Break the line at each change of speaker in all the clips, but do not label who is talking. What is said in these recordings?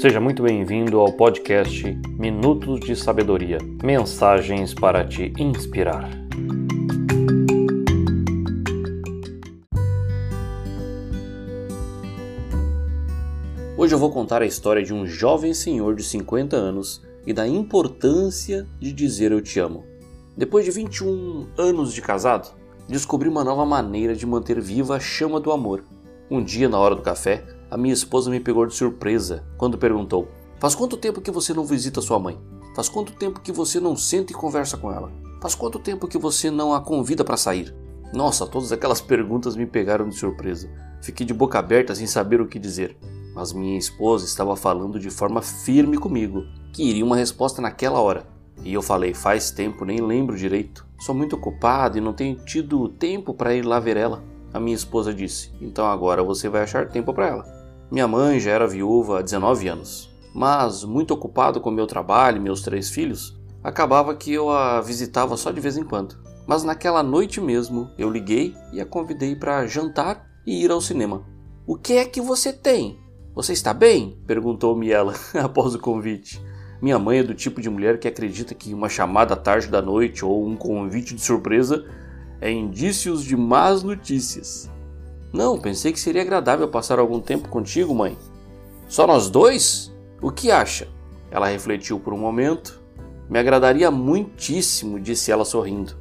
Seja muito bem-vindo ao podcast Minutos de Sabedoria Mensagens para te inspirar. Hoje eu vou contar a história de um jovem senhor de 50 anos e da importância de dizer eu te amo. Depois de 21 anos de casado, descobri uma nova maneira de manter viva a chama do amor. Um dia, na hora do café, a minha esposa me pegou de surpresa quando perguntou: Faz quanto tempo que você não visita sua mãe? Faz quanto tempo que você não senta e conversa com ela? Faz quanto tempo que você não a convida para sair? Nossa, todas aquelas perguntas me pegaram de surpresa. Fiquei de boca aberta sem saber o que dizer. Mas minha esposa estava falando de forma firme comigo, que iria uma resposta naquela hora. E eu falei: Faz tempo, nem lembro direito. Sou muito ocupado e não tenho tido tempo para ir lá ver ela. A minha esposa disse: Então agora você vai achar tempo para ela. Minha mãe já era viúva há 19 anos, mas muito ocupado com meu trabalho e meus três filhos, acabava que eu a visitava só de vez em quando. Mas naquela noite mesmo eu liguei e a convidei para jantar e ir ao cinema. O que é que você tem? Você está bem? perguntou-me ela após o convite. Minha mãe é do tipo de mulher que acredita que uma chamada tarde da noite ou um convite de surpresa é indícios de más notícias. Não, pensei que seria agradável passar algum tempo contigo, mãe. Só nós dois? O que acha? Ela refletiu por um momento. Me agradaria muitíssimo, disse ela sorrindo.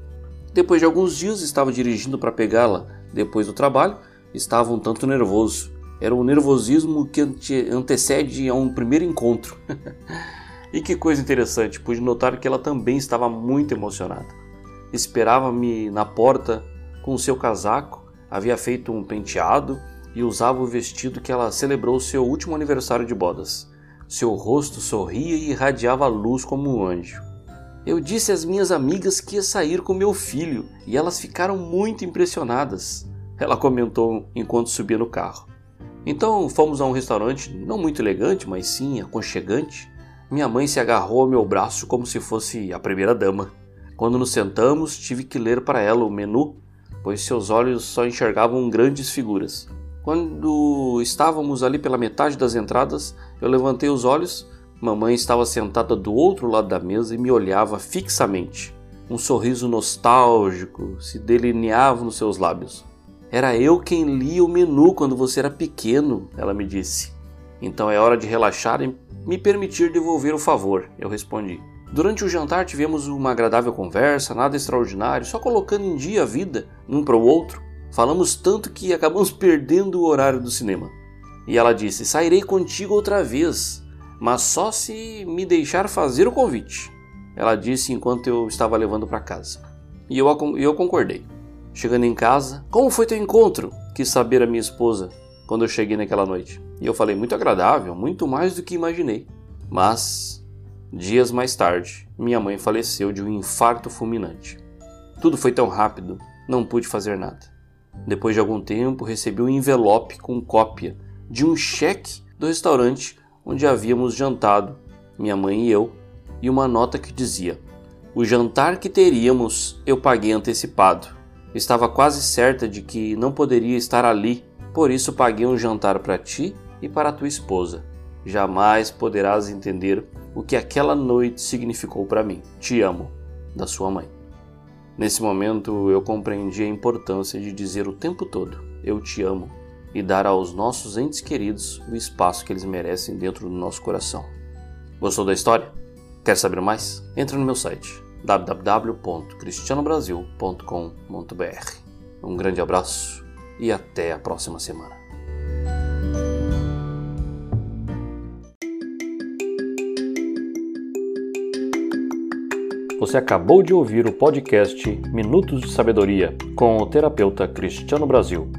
Depois de alguns dias estava dirigindo para pegá-la. Depois do trabalho, estava um tanto nervoso. Era um nervosismo que antecede a um primeiro encontro. e que coisa interessante, pude notar que ela também estava muito emocionada. Esperava-me na porta com seu casaco havia feito um penteado e usava o vestido que ela celebrou seu último aniversário de bodas. Seu rosto sorria e irradiava luz como um anjo. Eu disse às minhas amigas que ia sair com meu filho e elas ficaram muito impressionadas. Ela comentou enquanto subia no carro. Então fomos a um restaurante não muito elegante, mas sim aconchegante. Minha mãe se agarrou ao meu braço como se fosse a primeira dama. Quando nos sentamos, tive que ler para ela o menu pois seus olhos só enxergavam grandes figuras. Quando estávamos ali pela metade das entradas, eu levantei os olhos. Mamãe estava sentada do outro lado da mesa e me olhava fixamente. Um sorriso nostálgico se delineava nos seus lábios. Era eu quem lia o menu quando você era pequeno, ela me disse. Então é hora de relaxar e me permitir devolver o favor, eu respondi. Durante o jantar tivemos uma agradável conversa, nada extraordinário, só colocando em dia a vida um para o outro. Falamos tanto que acabamos perdendo o horário do cinema. E ela disse: Sairei contigo outra vez, mas só se me deixar fazer o convite. Ela disse enquanto eu estava levando para casa. E eu, eu concordei. Chegando em casa, como foi teu encontro? Quis saber a minha esposa quando eu cheguei naquela noite. E eu falei: muito agradável, muito mais do que imaginei. Mas Dias mais tarde, minha mãe faleceu de um infarto fulminante. Tudo foi tão rápido, não pude fazer nada. Depois de algum tempo, recebi um envelope com cópia de um cheque do restaurante onde havíamos jantado, minha mãe e eu, e uma nota que dizia: O jantar que teríamos eu paguei antecipado. Estava quase certa de que não poderia estar ali, por isso paguei um jantar para ti e para tua esposa. Jamais poderás entender o que aquela noite significou para mim. Te amo, da sua mãe. Nesse momento eu compreendi a importância de dizer o tempo todo: Eu te amo e dar aos nossos entes queridos o espaço que eles merecem dentro do nosso coração. Gostou da história? Quer saber mais? Entra no meu site www.cristianobrasil.com.br. Um grande abraço e até a próxima semana. Você acabou de ouvir o podcast Minutos de Sabedoria com o terapeuta Cristiano Brasil.